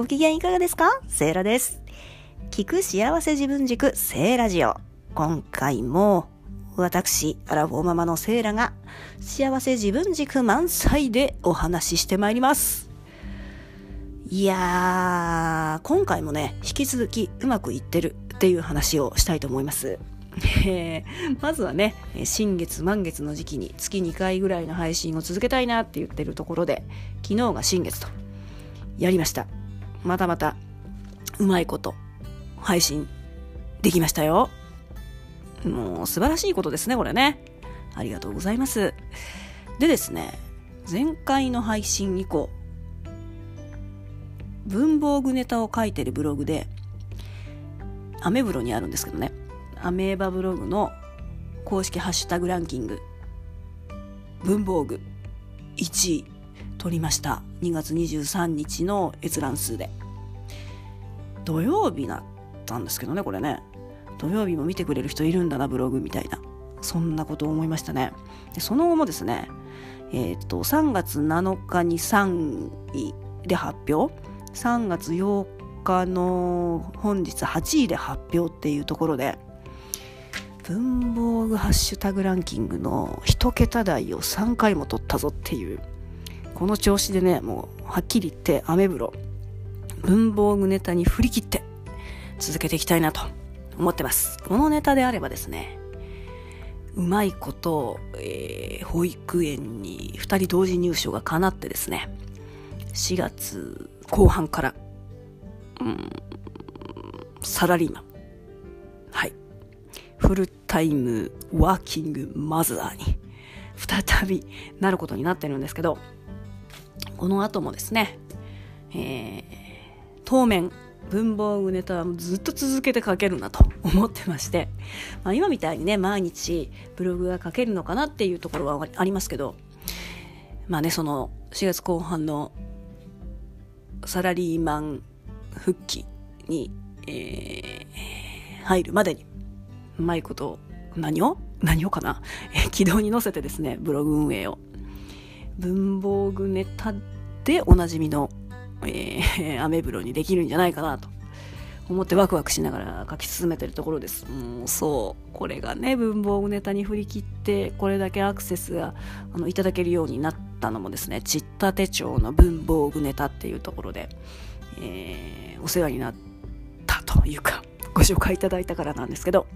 ご機嫌いかがですか？セイラです。聞く幸せ自分軸セイラジオ。今回も、私、アラフォーママのセイラが、幸せ自分軸満載でお話ししてまいります。いやー、今回もね、引き続きうまくいってるっていう話をしたいと思います。えーまずはね、新月満月の時期に月2回ぐらいの配信を続けたいなって言ってるところで、昨日が新月と、やりました。またまた、うまいこと、配信できましたよ。もう素晴らしいことですね、これね。ありがとうございます。でですね、前回の配信以降、文房具ネタを書いてるブログで、アメブロにあるんですけどね、アメーバブログの公式ハッシュタグランキング、文房具1位取りました。2月23日の閲覧数で。土曜日だったんですけどね、これね。土曜日も見てくれる人いるんだな、ブログみたいな。そんなことを思いましたね。でその後もですね、えっ、と、3月7日に3位で発表。3月8日の本日8位で発表っていうところで、文房具ハッシュタグランキングの一桁台を3回も取ったぞっていう、この調子でね、もうはっきり言ってアメブロ、文房具ネタに振り切って続けていきたいなと思ってます。このネタであればですね、うまいこと、えー保育園に2人同時入所が叶ってですね、4月後半から、うん、サラリーマン、はい、フルタイムワーキングマザーに再びなることになってるんですけど、この後もですね、えー当面文房具ネタはずっと続けて書けるなと思ってまして、まあ、今みたいにね毎日ブログが書けるのかなっていうところはありますけどまあねその4月後半のサラリーマン復帰に、えー入るまでにうまいこと何を何をかな、え軌道に乗せてですねブログ運営を文房具ネタでおなじみのえー アメブロにできるんじゃないかなと思ってワクワクしながら書き進めてるところです。もうそう。これがね、文房具ネタに振り切って、これだけアクセスがあのいただけるようになったのもですね、ちった手帳の文房具ネタっていうところで、えーお世話になったというか、ご紹介いただいたからなんですけど、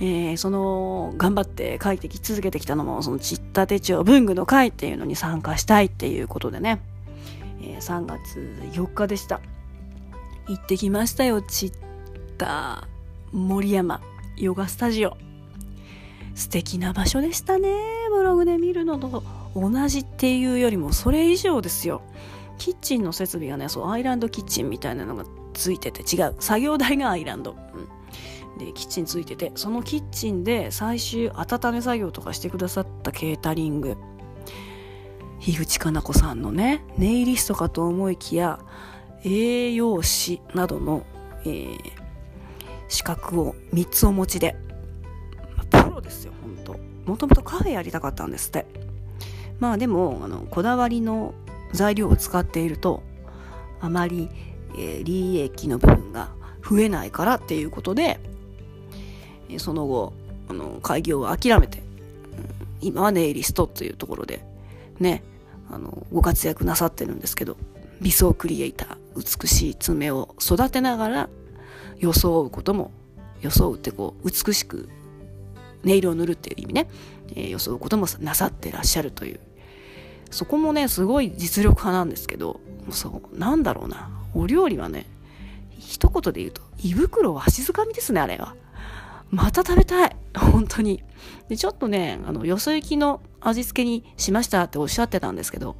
えーその頑張って書いてき続けてきたのもそのちった手帳文具の会っていうのに参加したいっていうことでね、えー3月4日でした。行ってきましたよちった森山ヨガスタジオ。素敵な場所でしたねブログで見るのと。同じっていうよりもそれ以上ですよ。キッチンの設備がねそうアイランドキッチンみたいなのがついてて違う。作業台がアイランド、うん、でキッチンついててそのキッチンで最終温め作業とかしてくださったケータリング。樋口かな子さんのねネイリストかと思いきや栄養士などの、えー資格を3つお持ちで。プロですよ本当。もともとカフェやりたかったんですって。まあでもあのこだわりの材料を使っているとあまり、えー利益の部分が増えないからっていうことで、その後あの開業を諦めて、うん今はネイリストというところでねあのご活躍なさってるんですけど理想クリエイター美しい爪を育てながら装うことも装うってこう美しくネイルを塗るっていう意味ね、えー装うこともなさってらっしゃるという。そこもねすごい実力派なんですけどそうなんだろうな。お料理はね一言で言うと胃袋は足づかみですねあれは。また食べたい。本当に。でちょっとねあのよそ行きの味付けにしましたっておっしゃってたんですけど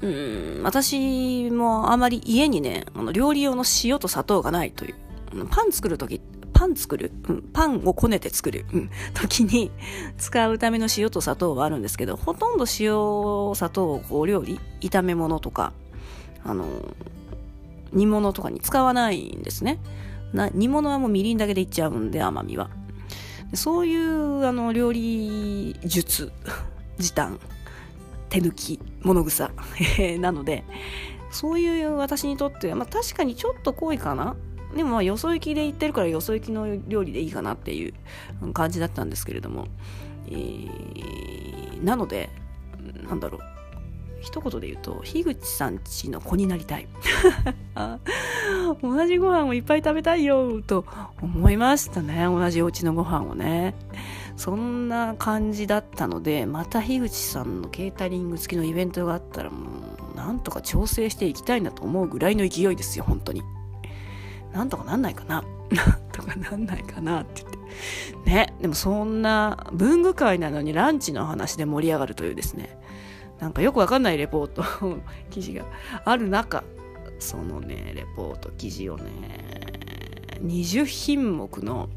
うん私もあまり家にねあの料理用の塩と砂糖がないというパン作るときパン作る、うん、パンをこねて作る、うん、時に 使うための塩と砂糖はあるんですけどほとんど塩砂糖をこう料理炒め物とかあの煮物とかに使わないんですね。な煮物はもうみりんだけでいっちゃうんで甘みは。そういうあの料理術 時短手抜き物草 なのでそういう私にとっては、まあ、確かにちょっと濃いかな。でもまあよそ行きで行ってるからよそ行きの料理でいいかなっていう感じだったんですけれども、えー、なのでなんだろう。一言で言うと樋口さんちの子になりたい。同じご飯をいっぱい食べたいよと思いましたね。同じお家のご飯をね。そんな感じだったのでまた樋口さんのケータリング付きのイベントがあったらもうなんとか調整していきたいなと思うぐらいの勢いですよ本当に。なんとかなんないかな。な んとかなんないかなって言って。ねでもそんな文具会なのにランチの話で盛り上がるというですね。なんかよくわかんないレポート 記事が。ある中そのねレポート記事をね20品目の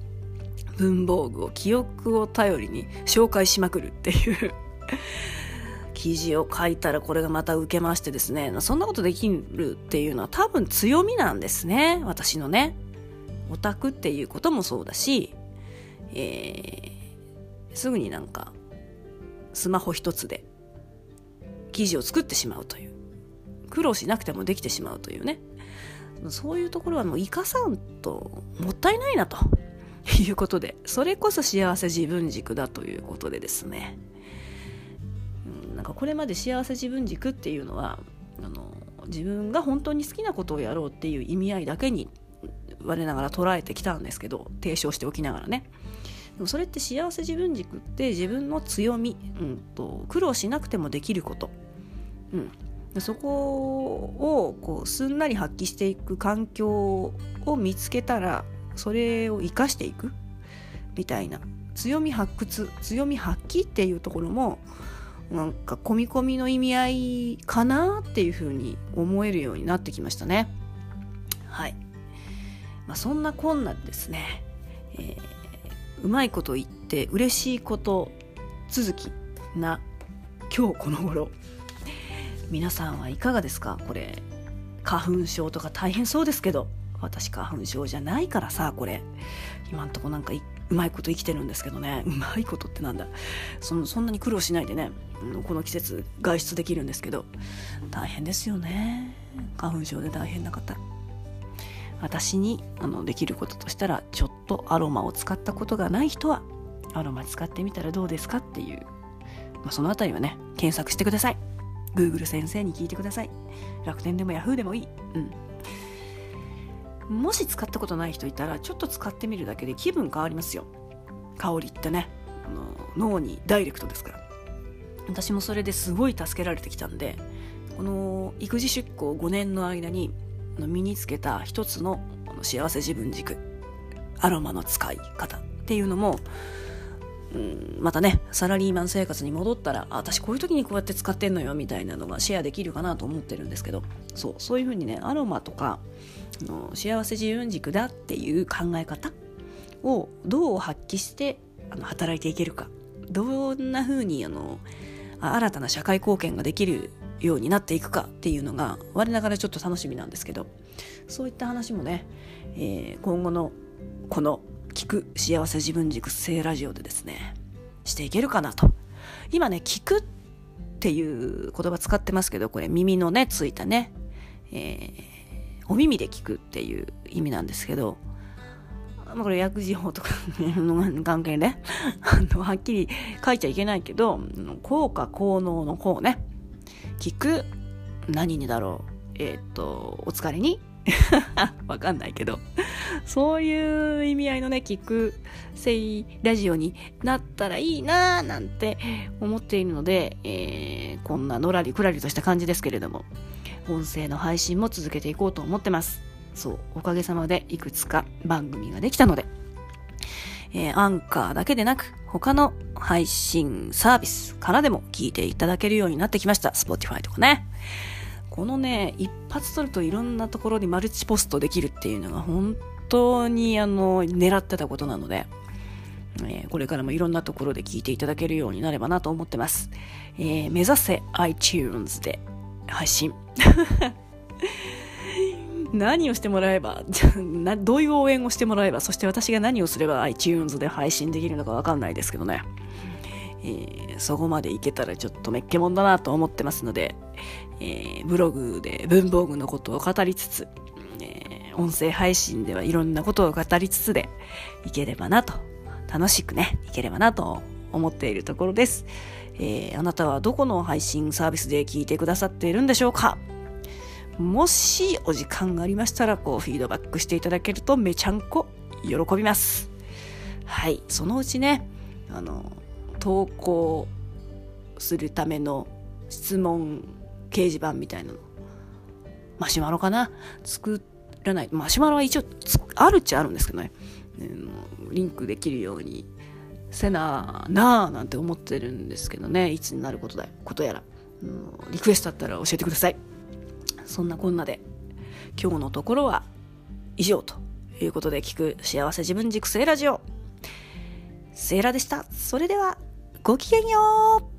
文房具を記憶を頼りに紹介しまくるっていう 記事を書いたらこれがまた受けましてですね。そんなことできるっていうのは多分強みなんですね。私のね。オタクっていうこともそうだし、えー、すぐになんかスマホ一つで記事を作ってしまうという苦労しなくてもできてしまうというねそういうところはもう生かさんともったいないなということでそれこそ幸せ自分軸だということでですね、なんかこれまで幸せ自分軸っていうのはあの自分が本当に好きなことをやろうっていう意味合いだけに我ながら捉えてきたんですけど提唱しておきながらねでもそれって幸せ自分軸って自分の強み、うんと、苦労しなくてもできること、うん、そこをこうすんなり発揮していく環境を見つけたらそれを生かしていく？みたいな。強み発掘強み発揮っていうところもなんか込み込みの意味合いかなっていうふうに思えるようになってきましたね。はい、まあ、そんなこんなですね、えー、うまいこと言って嬉しいこと続きな今日この頃。皆さんはいかがですか？これ花粉症とか大変そうですけど。私花粉症じゃないからさこれ。今んとこなんかうまいこと生きてるんですけどね。うまいことってなんだ。そのそんなに苦労しないでね。この季節外出できるんですけど。大変ですよね。花粉症で大変な方。私にあのできることとしたらちょっとアロマを使ったことがない人はアロマ使ってみたらどうですかっていう、まあ、そのあたりはね検索してください。Google 先生に聞いてください。楽天でも Yahoo でもいい。うん。もし使ったことない人いたらちょっと使ってみるだけで気分変わりますよ。香りってね。あの脳にダイレクトですから。私もそれですごい助けられてきたんでこの育児出向5年の間に身につけた一つの幸せ自分軸。アロマの使い方っていうのも、またねサラリーマン生活に戻ったら私こういう時にこうやって使ってんのよみたいなのがシェアできるかなと思ってるんですけどそうそういうふうにねアロマとかの幸せ自分軸だっていう考え方をどう発揮してあの働いていけるか。どんなふうにあの新たな社会貢献ができるようになっていくかっていうのが我ながらちょっと楽しみなんですけどそういった話もね、えー、今後のこの聞く幸せ自分軸性ラジオでですねしていけるかなと今ね聞くっていう言葉使ってますけどこれ耳のねついたね、えー、お耳で聞くっていう意味なんですけどこれ薬事法とかの関係で、あの、はっきり書いちゃいけないけど、効果効能の効ね。聞く何にだろうえっ、とお疲れに わかんないけどそういう意味合いのね聞くせいラジオになったらいいなーなんて思っているので、えー、こんなのらりくらりとした感じですけれども音声の配信も続けていこうと思ってますそうおかげさまでいくつか番組ができたのでえー、アンカーだけでなく、他の配信サービスからでも聞いていただけるようになってきました。Spotify とかね。このね、一発撮るといろんなところにマルチポストできるっていうのが本当にあの、狙ってたことなので、えー、これからもいろんなところで聞いていただけるようになればなと思ってます。えー、目指せ iTunes で配信。何をしてもらえば、どういう応援をしてもらえば、そして私が何をすれば iTunes で配信できるのかわかんないですけどね。えー、そこまでいけたらちょっとめっけもんだなと思ってますので、えー、ブログで文房具のことを語りつつ、えー、音声配信ではいろんなことを語りつつでいければなと、楽しくね、いければなと思っているところです。えー、あなたはどこの配信サービスで聞いてくださっているんでしょうか？もしお時間がありましたら、こう、フィードバックしていただけるとめちゃんこ喜びます。はい、そのうちね、あの、投稿するための質問掲示板みたいなの。マシュマロかな？作らない。マシュマロは一応あるっちゃあるんですけどね。リンクできるようにせななあなんて思ってるんですけどね。いつになることだことやら。リクエストあったら教えてください。そんなこんなで、今日のところは以上ということで聞く幸せ自分軸セーラジオ。セーラでした。それでは、ごきげんよう。